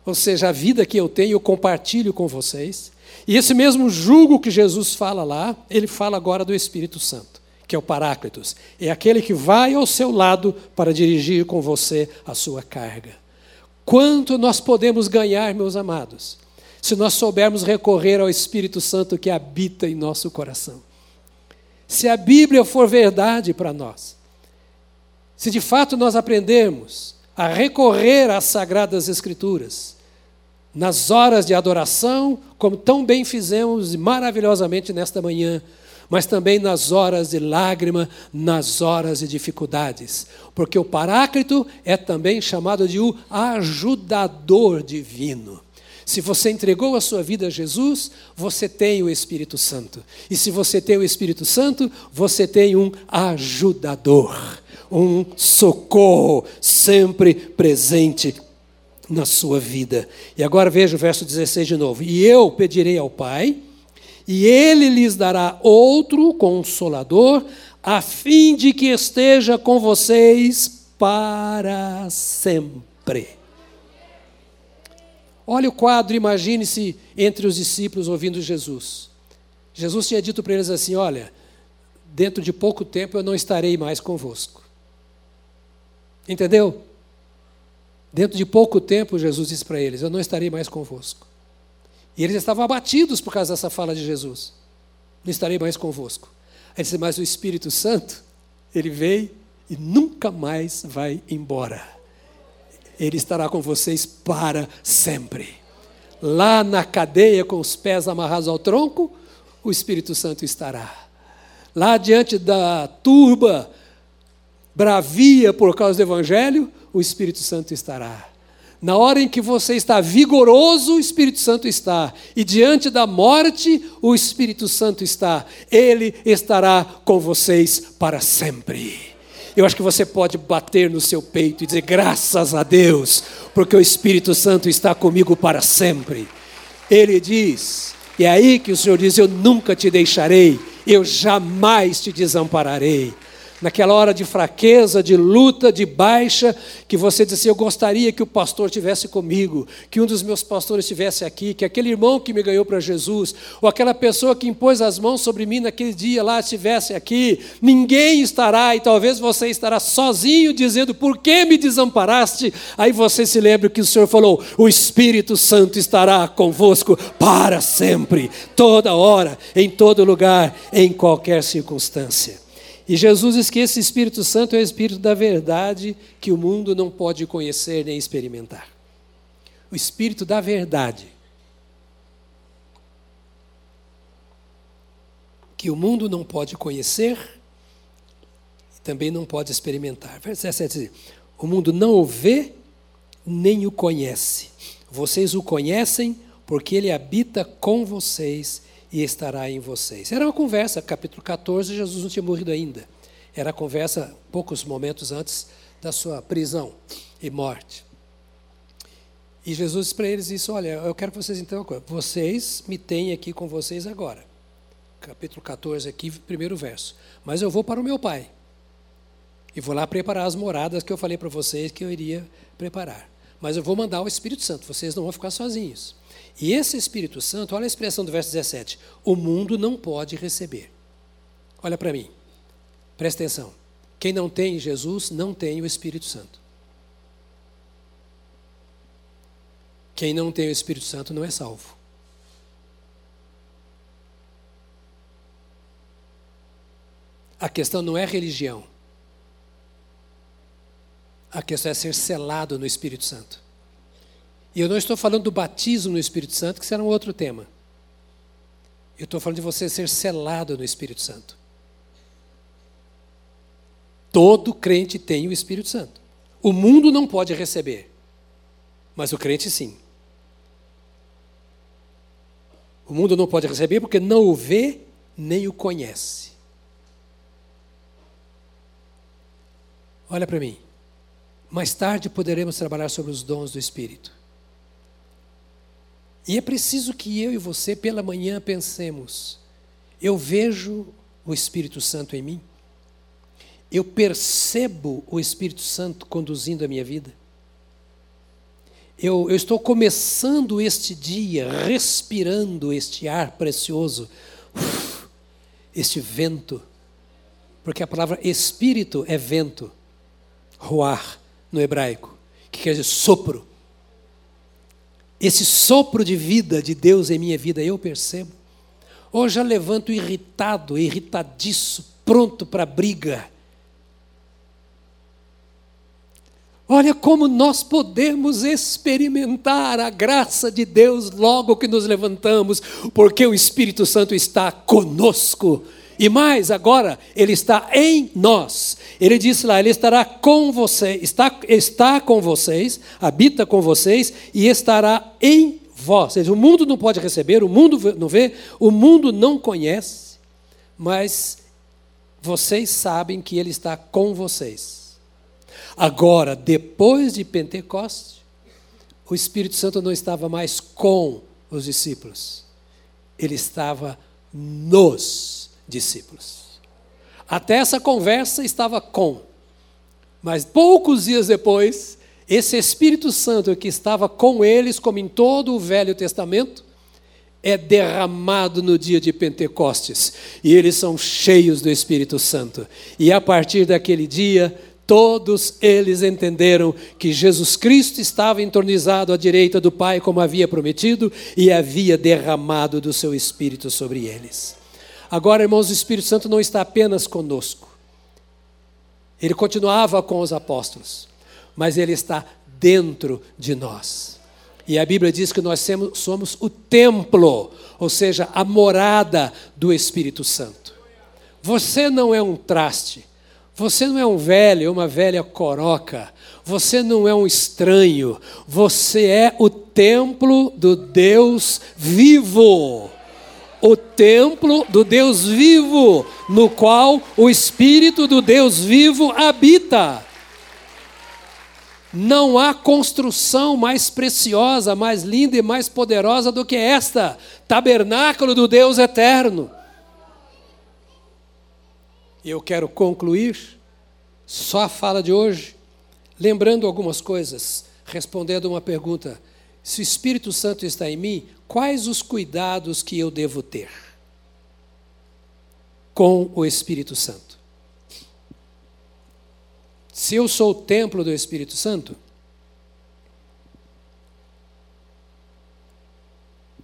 Ou seja, a vida que eu tenho, eu compartilho com vocês. E esse mesmo jugo que Jesus fala lá, ele fala agora do Espírito Santo, que é o Paráclitos. É aquele que vai ao seu lado para dirigir com você a sua carga. Quanto nós podemos ganhar, meus amados, se nós soubermos recorrer ao Espírito Santo que habita em nosso coração. Se a Bíblia for verdade para nós, se de fato nós aprendermos a recorrer às sagradas Escrituras, nas horas de adoração, como tão bem fizemos maravilhosamente nesta manhã, mas também nas horas de lágrima, nas horas de dificuldades. Porque o Paráclito é também chamado de o ajudador divino. Se você entregou a sua vida a Jesus, você tem o Espírito Santo. E se você tem o Espírito Santo, você tem um ajudador, um socorro sempre presente na sua vida. E agora veja o verso 16 de novo. E eu pedirei ao Pai, e ele lhes dará outro consolador, a fim de que esteja com vocês para sempre. Olha o quadro, imagine-se entre os discípulos ouvindo Jesus. Jesus tinha dito para eles assim: Olha, dentro de pouco tempo eu não estarei mais convosco. Entendeu? Dentro de pouco tempo, Jesus disse para eles: Eu não estarei mais convosco. E eles estavam abatidos por causa dessa fala de Jesus: Não estarei mais convosco. Aí disse: Mas o Espírito Santo, ele veio e nunca mais vai embora. Ele estará com vocês para sempre. Lá na cadeia, com os pés amarrados ao tronco, o Espírito Santo estará. Lá diante da turba, bravia por causa do Evangelho, o Espírito Santo estará. Na hora em que você está vigoroso, o Espírito Santo está. E diante da morte, o Espírito Santo está. Ele estará com vocês para sempre. Eu acho que você pode bater no seu peito e dizer graças a Deus, porque o Espírito Santo está comigo para sempre. Ele diz, e é aí que o Senhor diz: Eu nunca te deixarei, eu jamais te desampararei naquela hora de fraqueza, de luta, de baixa, que você disse assim, eu gostaria que o pastor estivesse comigo, que um dos meus pastores estivesse aqui, que aquele irmão que me ganhou para Jesus, ou aquela pessoa que impôs as mãos sobre mim naquele dia lá estivesse aqui, ninguém estará, e talvez você estará sozinho dizendo, por que me desamparaste? Aí você se lembra que o Senhor falou, o Espírito Santo estará convosco para sempre, toda hora, em todo lugar, em qualquer circunstância. E Jesus diz que esse Espírito Santo é o Espírito da verdade que o mundo não pode conhecer nem experimentar. O Espírito da verdade. Que o mundo não pode conhecer e também não pode experimentar. Verso 17 diz: O mundo não o vê nem o conhece. Vocês o conhecem porque ele habita com vocês e estará em vocês. Era uma conversa, capítulo 14, Jesus não tinha morrido ainda. Era a conversa poucos momentos antes da sua prisão e morte. E Jesus disse para eles isso, olha, eu quero que vocês então, vocês me têm aqui com vocês agora. Capítulo 14 aqui, primeiro verso. Mas eu vou para o meu Pai. E vou lá preparar as moradas que eu falei para vocês que eu iria preparar. Mas eu vou mandar o Espírito Santo, vocês não vão ficar sozinhos. E esse Espírito Santo, olha a expressão do verso 17: o mundo não pode receber. Olha para mim, presta atenção. Quem não tem Jesus não tem o Espírito Santo. Quem não tem o Espírito Santo não é salvo. A questão não é religião. A questão é ser selado no Espírito Santo. E eu não estou falando do batismo no Espírito Santo, que será um outro tema. Eu estou falando de você ser selado no Espírito Santo. Todo crente tem o Espírito Santo. O mundo não pode receber, mas o crente sim. O mundo não pode receber porque não o vê nem o conhece. Olha para mim. Mais tarde poderemos trabalhar sobre os dons do Espírito. E é preciso que eu e você, pela manhã, pensemos: eu vejo o Espírito Santo em mim? Eu percebo o Espírito Santo conduzindo a minha vida? Eu, eu, estou começando este dia respirando este ar precioso, este vento, porque a palavra espírito é vento, roar no hebraico, que quer dizer sopro esse sopro de vida de Deus em minha vida, eu percebo. Hoje eu levanto irritado, irritadiço, pronto para briga. Olha como nós podemos experimentar a graça de Deus logo que nos levantamos, porque o Espírito Santo está conosco. E mais, agora, Ele está em nós. Ele disse lá, Ele estará com vocês, está, está com vocês, habita com vocês e estará em vós. O mundo não pode receber, o mundo não vê, o mundo não conhece, mas vocês sabem que Ele está com vocês. Agora, depois de Pentecostes, o Espírito Santo não estava mais com os discípulos, ele estava nos discípulos. Até essa conversa estava com, mas poucos dias depois, esse Espírito Santo que estava com eles, como em todo o Velho Testamento, é derramado no dia de Pentecostes e eles são cheios do Espírito Santo. E a partir daquele dia, todos eles entenderam que Jesus Cristo estava entronizado à direita do Pai, como havia prometido, e havia derramado do seu Espírito sobre eles. Agora, irmãos, o Espírito Santo não está apenas conosco. Ele continuava com os apóstolos, mas ele está dentro de nós. E a Bíblia diz que nós somos o templo, ou seja, a morada do Espírito Santo. Você não é um traste, você não é um velho, uma velha coroca, você não é um estranho, você é o templo do Deus vivo. O templo do Deus vivo, no qual o Espírito do Deus vivo habita. Não há construção mais preciosa, mais linda e mais poderosa do que esta tabernáculo do Deus eterno. E eu quero concluir só a fala de hoje, lembrando algumas coisas, respondendo uma pergunta: se o Espírito Santo está em mim, quais os cuidados que eu devo ter com o Espírito Santo? Se eu sou o templo do Espírito Santo,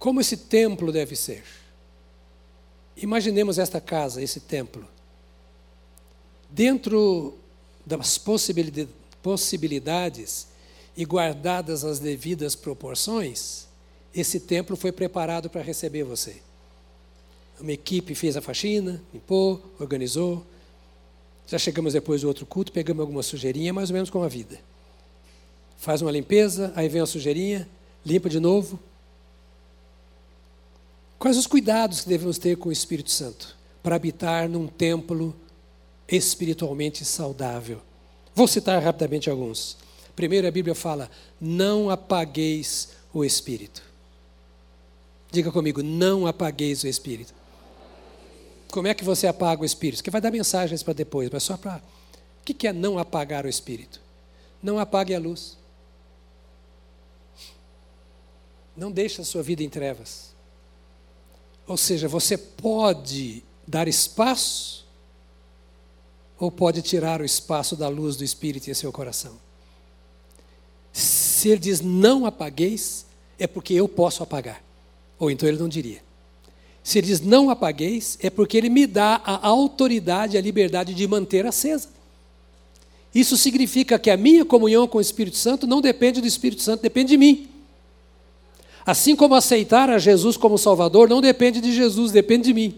como esse templo deve ser? Imaginemos esta casa, esse templo. Dentro das possibilidades e guardadas as devidas proporções, esse templo foi preparado para receber você. Uma equipe fez a faxina, limpou, organizou, já chegamos depois do outro culto, pegamos alguma sujeirinha, mais ou menos como a vida. Faz uma limpeza, aí vem a sujeirinha, limpa de novo. Quais os cuidados que devemos ter com o Espírito Santo para habitar num templo espiritualmente saudável? Vou citar rapidamente alguns. Primeiro, a Bíblia fala: não apagueis o Espírito. Diga comigo: não apagueis o Espírito. Como é que você apaga o espírito? Porque vai dar mensagens para depois, mas só para. O que é não apagar o espírito? Não apague a luz. Não deixe a sua vida em trevas. Ou seja, você pode dar espaço ou pode tirar o espaço da luz do Espírito em seu coração. Se ele diz não apagueis, é porque eu posso apagar. Ou então ele não diria. Se ele diz não apagueis, é porque ele me dá a autoridade, a liberdade de manter acesa. Isso significa que a minha comunhão com o Espírito Santo não depende do Espírito Santo, depende de mim. Assim como aceitar a Jesus como Salvador não depende de Jesus, depende de mim.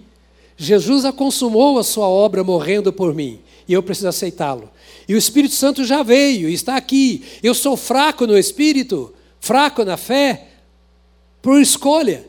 Jesus a consumou a sua obra morrendo por mim, e eu preciso aceitá-lo. E o Espírito Santo já veio, está aqui. Eu sou fraco no espírito, fraco na fé, por escolha.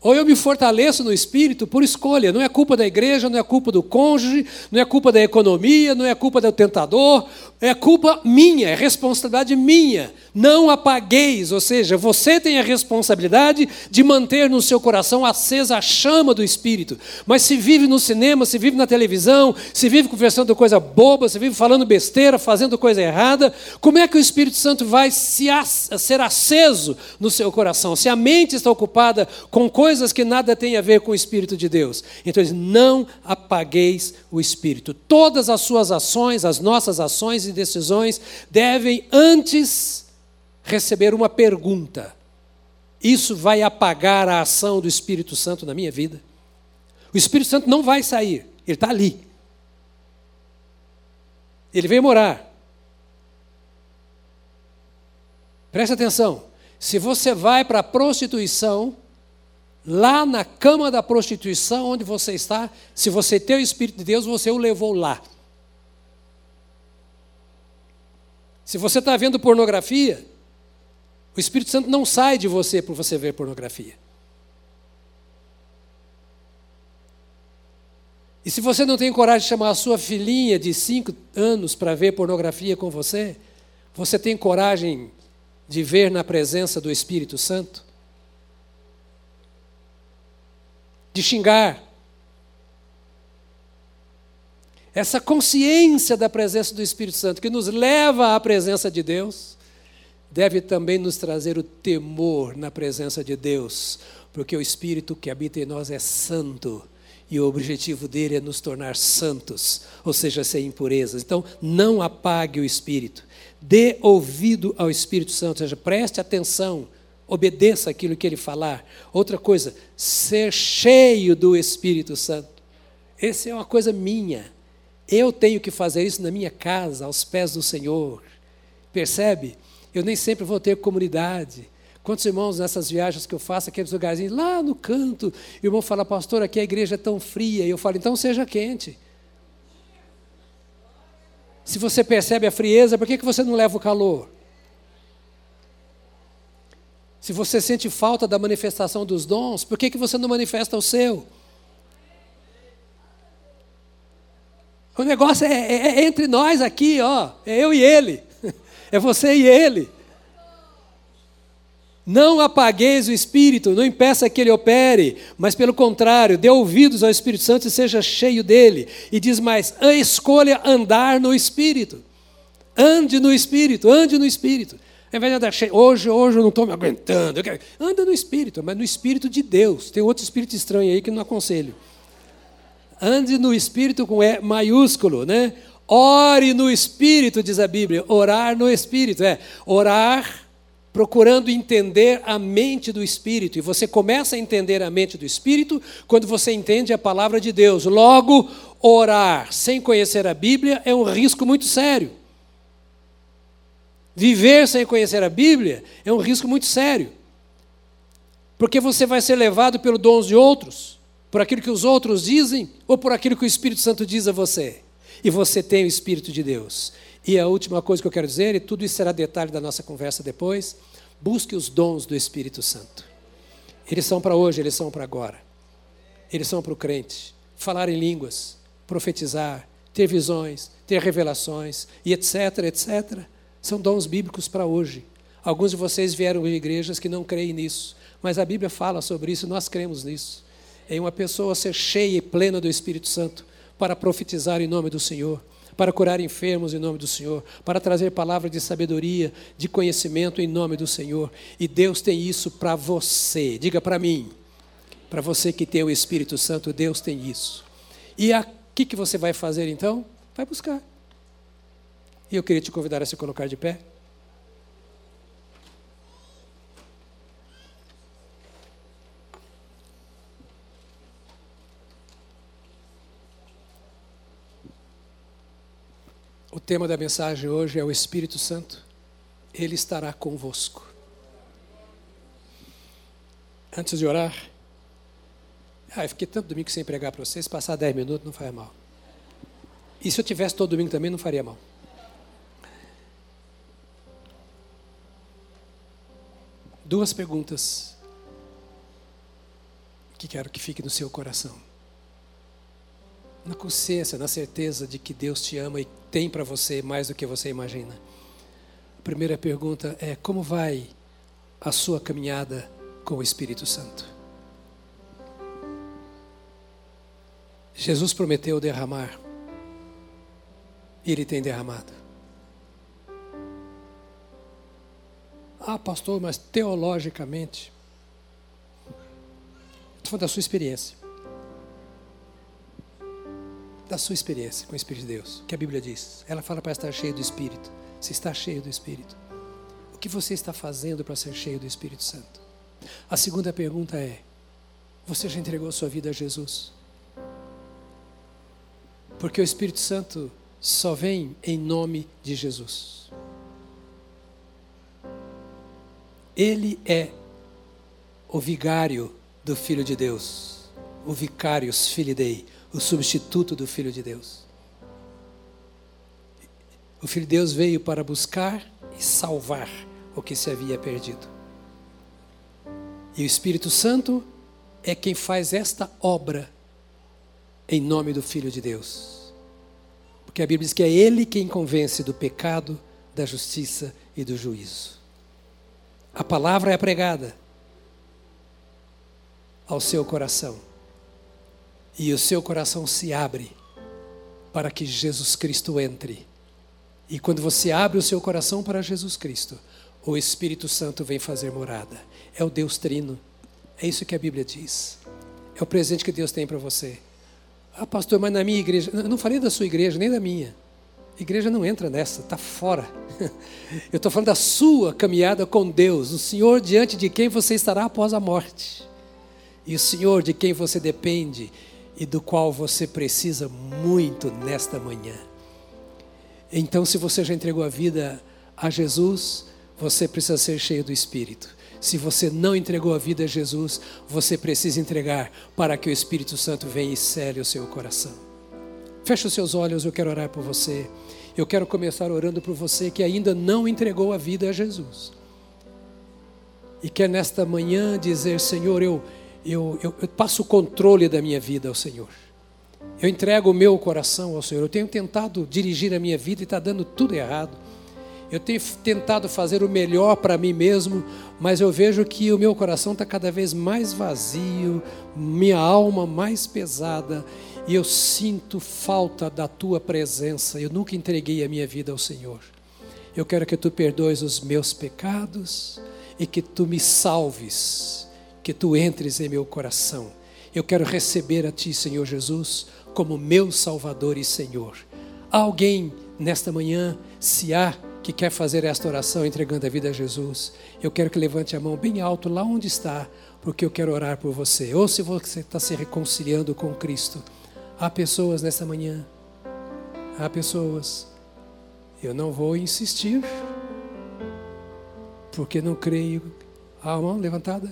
Ou eu me fortaleço no espírito por escolha. Não é culpa da igreja, não é culpa do cônjuge, não é culpa da economia, não é culpa do tentador, é culpa minha, é responsabilidade minha. Não apagueis, ou seja, você tem a responsabilidade de manter no seu coração acesa a chama do espírito. Mas se vive no cinema, se vive na televisão, se vive conversando coisa boba, se vive falando besteira, fazendo coisa errada, como é que o Espírito Santo vai se ser aceso no seu coração? Se a mente está ocupada com coisas coisas que nada têm a ver com o Espírito de Deus. Então, não apagueis o Espírito. Todas as suas ações, as nossas ações e decisões, devem antes receber uma pergunta: Isso vai apagar a ação do Espírito Santo na minha vida? O Espírito Santo não vai sair, ele está ali. Ele veio morar. Preste atenção. Se você vai para a prostituição, lá na cama da prostituição onde você está, se você tem o Espírito de Deus, você o levou lá. Se você está vendo pornografia, o Espírito Santo não sai de você por você ver pornografia. E se você não tem coragem de chamar a sua filhinha de cinco anos para ver pornografia com você, você tem coragem de ver na presença do Espírito Santo? De xingar. Essa consciência da presença do Espírito Santo que nos leva à presença de Deus deve também nos trazer o temor na presença de Deus, porque o Espírito que habita em nós é santo e o objetivo dele é nos tornar santos, ou seja, sem impurezas. Então, não apague o Espírito. Dê ouvido ao Espírito Santo, ou seja, preste atenção, obedeça aquilo que ele falar. Outra coisa, ser cheio do Espírito Santo. Essa é uma coisa minha. Eu tenho que fazer isso na minha casa, aos pés do Senhor. Percebe? Eu nem sempre vou ter comunidade. Quantos irmãos nessas viagens que eu faço, aqueles lugarzinhos lá no canto, o irmão fala, pastor, aqui a igreja é tão fria. E eu falo, então seja quente. Se você percebe a frieza, por que, que você não leva o calor? Se você sente falta da manifestação dos dons, por que, que você não manifesta o seu? O negócio é, é, é entre nós aqui, ó. É eu e ele. É você e ele. Não apagueis o Espírito, não impeça que ele opere, mas pelo contrário, dê ouvidos ao Espírito Santo e seja cheio dele. E diz mais: escolha andar no Espírito. Ande no Espírito, ande no Espírito. Ao invés de andar cheio, hoje, hoje eu não estou me aguentando. Quero... Anda no Espírito, mas no Espírito de Deus. Tem outro Espírito estranho aí que não aconselho. Ande no Espírito com E maiúsculo, né? Ore no Espírito, diz a Bíblia. Orar no Espírito, é orar procurando entender a mente do Espírito. E você começa a entender a mente do Espírito quando você entende a palavra de Deus. Logo, orar sem conhecer a Bíblia é um risco muito sério. Viver sem conhecer a Bíblia é um risco muito sério. Porque você vai ser levado pelo dons de outros, por aquilo que os outros dizem ou por aquilo que o Espírito Santo diz a você. E você tem o Espírito de Deus. E a última coisa que eu quero dizer, e tudo isso será detalhe da nossa conversa depois, Busque os dons do Espírito Santo. Eles são para hoje, eles são para agora. Eles são para o crente. Falar em línguas, profetizar, ter visões, ter revelações e etc, etc. São dons bíblicos para hoje. Alguns de vocês vieram de igrejas que não creem nisso, mas a Bíblia fala sobre isso e nós cremos nisso. Em uma pessoa ser cheia e plena do Espírito Santo para profetizar em nome do Senhor para curar enfermos em nome do Senhor, para trazer palavras de sabedoria, de conhecimento em nome do Senhor. E Deus tem isso para você. Diga para mim, para você que tem o Espírito Santo, Deus tem isso. E o que, que você vai fazer então? Vai buscar. E eu queria te convidar a se colocar de pé. O tema da mensagem hoje é o Espírito Santo. Ele estará convosco. Antes de orar, ah, eu fiquei tanto domingo sem pregar para vocês, passar 10 minutos não faz mal. E se eu tivesse todo domingo também, não faria mal. Duas perguntas que quero que fique no seu coração na consciência, na certeza de que Deus te ama e tem para você mais do que você imagina. A primeira pergunta é: como vai a sua caminhada com o Espírito Santo? Jesus prometeu derramar, e Ele tem derramado. Ah, pastor, mas teologicamente. Estou falando da sua experiência da sua experiência com o Espírito de Deus, que a Bíblia diz. Ela fala para estar cheio do Espírito. Se está cheio do Espírito, o que você está fazendo para ser cheio do Espírito Santo? A segunda pergunta é: você já entregou sua vida a Jesus? Porque o Espírito Santo só vem em nome de Jesus. Ele é o vigário do Filho de Deus, o vicários filidei, o substituto do Filho de Deus. O Filho de Deus veio para buscar e salvar o que se havia perdido. E o Espírito Santo é quem faz esta obra em nome do Filho de Deus. Porque a Bíblia diz que é Ele quem convence do pecado, da justiça e do juízo. A palavra é pregada ao seu coração e o seu coração se abre para que Jesus Cristo entre. E quando você abre o seu coração para Jesus Cristo, o Espírito Santo vem fazer morada. É o Deus Trino. É isso que a Bíblia diz. É o presente que Deus tem para você. Ah, pastor, mas na minha igreja. Eu não falei da sua igreja, nem da minha. A igreja não entra nessa, está fora. Eu estou falando da sua caminhada com Deus, o Senhor diante de quem você estará após a morte. E o Senhor de quem você depende e do qual você precisa muito nesta manhã. Então, se você já entregou a vida a Jesus, você precisa ser cheio do Espírito. Se você não entregou a vida a Jesus, você precisa entregar para que o Espírito Santo venha e cele o seu coração. Feche os seus olhos, eu quero orar por você. Eu quero começar orando por você que ainda não entregou a vida a Jesus. E quer nesta manhã dizer: Senhor, eu, eu, eu, eu passo o controle da minha vida ao Senhor. Eu entrego o meu coração ao Senhor. Eu tenho tentado dirigir a minha vida e está dando tudo errado. Eu tenho tentado fazer o melhor para mim mesmo, mas eu vejo que o meu coração está cada vez mais vazio, minha alma mais pesada, e eu sinto falta da tua presença. Eu nunca entreguei a minha vida ao Senhor. Eu quero que tu perdoes os meus pecados e que tu me salves, que tu entres em meu coração. Eu quero receber a ti, Senhor Jesus, como meu Salvador e Senhor. Há alguém nesta manhã, se há que quer fazer esta oração entregando a vida a Jesus, eu quero que levante a mão bem alto lá onde está, porque eu quero orar por você. Ou se você está se reconciliando com Cristo Há pessoas nessa manhã, há pessoas, eu não vou insistir, porque não creio. Há a mão levantada?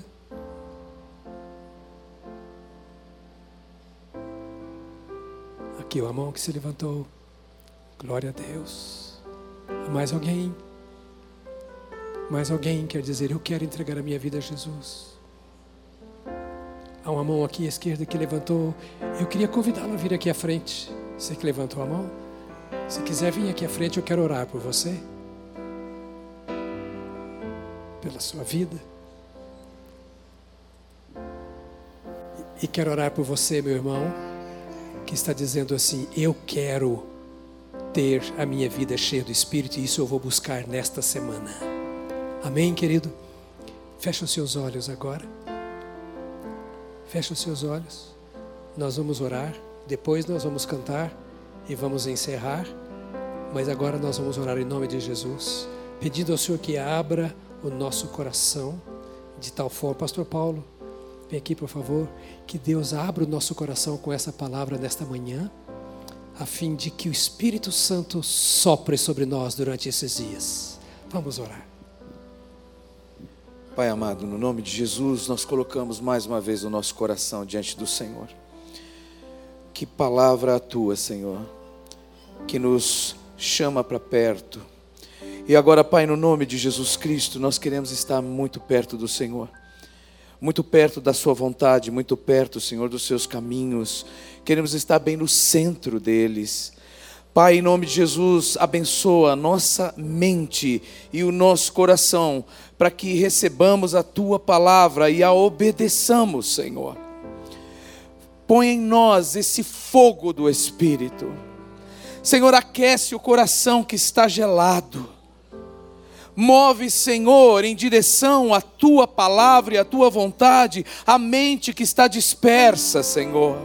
Aqui, a mão que se levantou. Glória a Deus. Mais alguém? Mais alguém quer dizer, eu quero entregar a minha vida a Jesus. Há uma mão aqui à esquerda que levantou. Eu queria convidá-lo a vir aqui à frente. Você que levantou a mão. Se quiser vir aqui à frente, eu quero orar por você. Pela sua vida. E quero orar por você, meu irmão, que está dizendo assim: Eu quero ter a minha vida cheia do Espírito e isso eu vou buscar nesta semana. Amém, querido? Fecha os seus olhos agora. Feche os seus olhos. Nós vamos orar. Depois nós vamos cantar e vamos encerrar. Mas agora nós vamos orar em nome de Jesus, pedindo ao Senhor que abra o nosso coração de tal forma. Pastor Paulo, vem aqui por favor. Que Deus abra o nosso coração com essa palavra nesta manhã, a fim de que o Espírito Santo sopre sobre nós durante esses dias. Vamos orar. Pai amado, no nome de Jesus, nós colocamos mais uma vez o nosso coração diante do Senhor. Que palavra a tua, Senhor, que nos chama para perto. E agora, Pai, no nome de Jesus Cristo, nós queremos estar muito perto do Senhor, muito perto da Sua vontade, muito perto, Senhor, dos seus caminhos. Queremos estar bem no centro deles. Pai, em nome de Jesus, abençoa a nossa mente e o nosso coração para que recebamos a tua palavra e a obedeçamos, Senhor. Põe em nós esse fogo do Espírito. Senhor, aquece o coração que está gelado. Move, Senhor, em direção à tua palavra e à tua vontade, a mente que está dispersa, Senhor.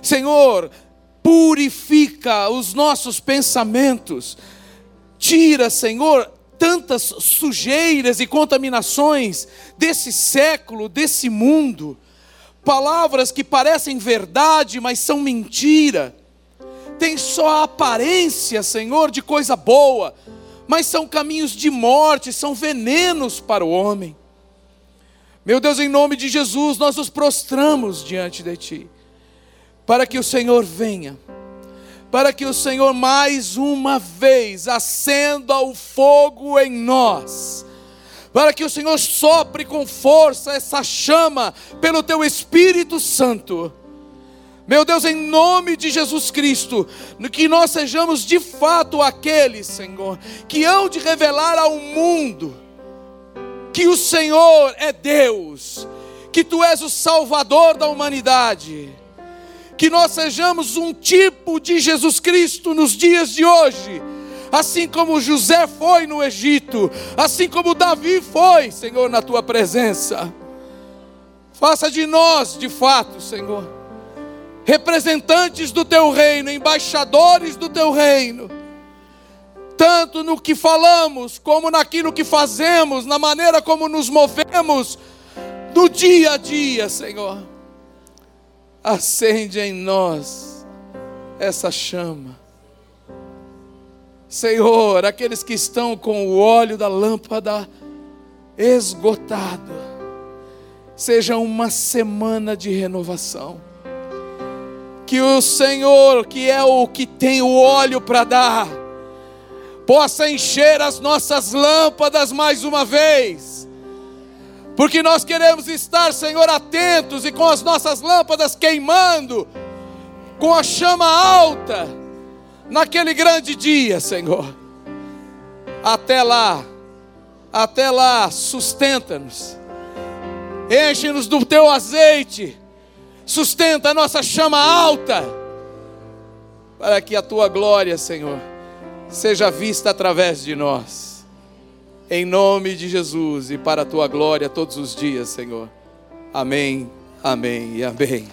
Senhor, purifica os nossos pensamentos. Tira, Senhor, tantas sujeiras e contaminações desse século, desse mundo, palavras que parecem verdade, mas são mentira, tem só a aparência, Senhor, de coisa boa, mas são caminhos de morte, são venenos para o homem. Meu Deus, em nome de Jesus, nós nos prostramos diante de Ti, para que o Senhor venha para que o Senhor mais uma vez acenda o fogo em nós, para que o Senhor sopre com força essa chama pelo teu Espírito Santo. Meu Deus, em nome de Jesus Cristo, que nós sejamos de fato aqueles, Senhor, que hão de revelar ao mundo que o Senhor é Deus, que tu és o Salvador da humanidade que nós sejamos um tipo de Jesus Cristo nos dias de hoje, assim como José foi no Egito, assim como Davi foi, Senhor, na tua presença. Faça de nós, de fato, Senhor, representantes do teu reino, embaixadores do teu reino, tanto no que falamos, como naquilo que fazemos, na maneira como nos movemos, do dia a dia, Senhor. Acende em nós essa chama Senhor, aqueles que estão com o óleo da lâmpada esgotado, seja uma semana de renovação. Que o Senhor, que é o que tem o óleo para dar, possa encher as nossas lâmpadas mais uma vez. Porque nós queremos estar, Senhor, atentos e com as nossas lâmpadas queimando, com a chama alta naquele grande dia, Senhor. Até lá, até lá, sustenta-nos, enche-nos do teu azeite, sustenta a nossa chama alta, para que a tua glória, Senhor, seja vista através de nós, em nome de Jesus e para a tua glória todos os dias, Senhor. Amém, amém e amém.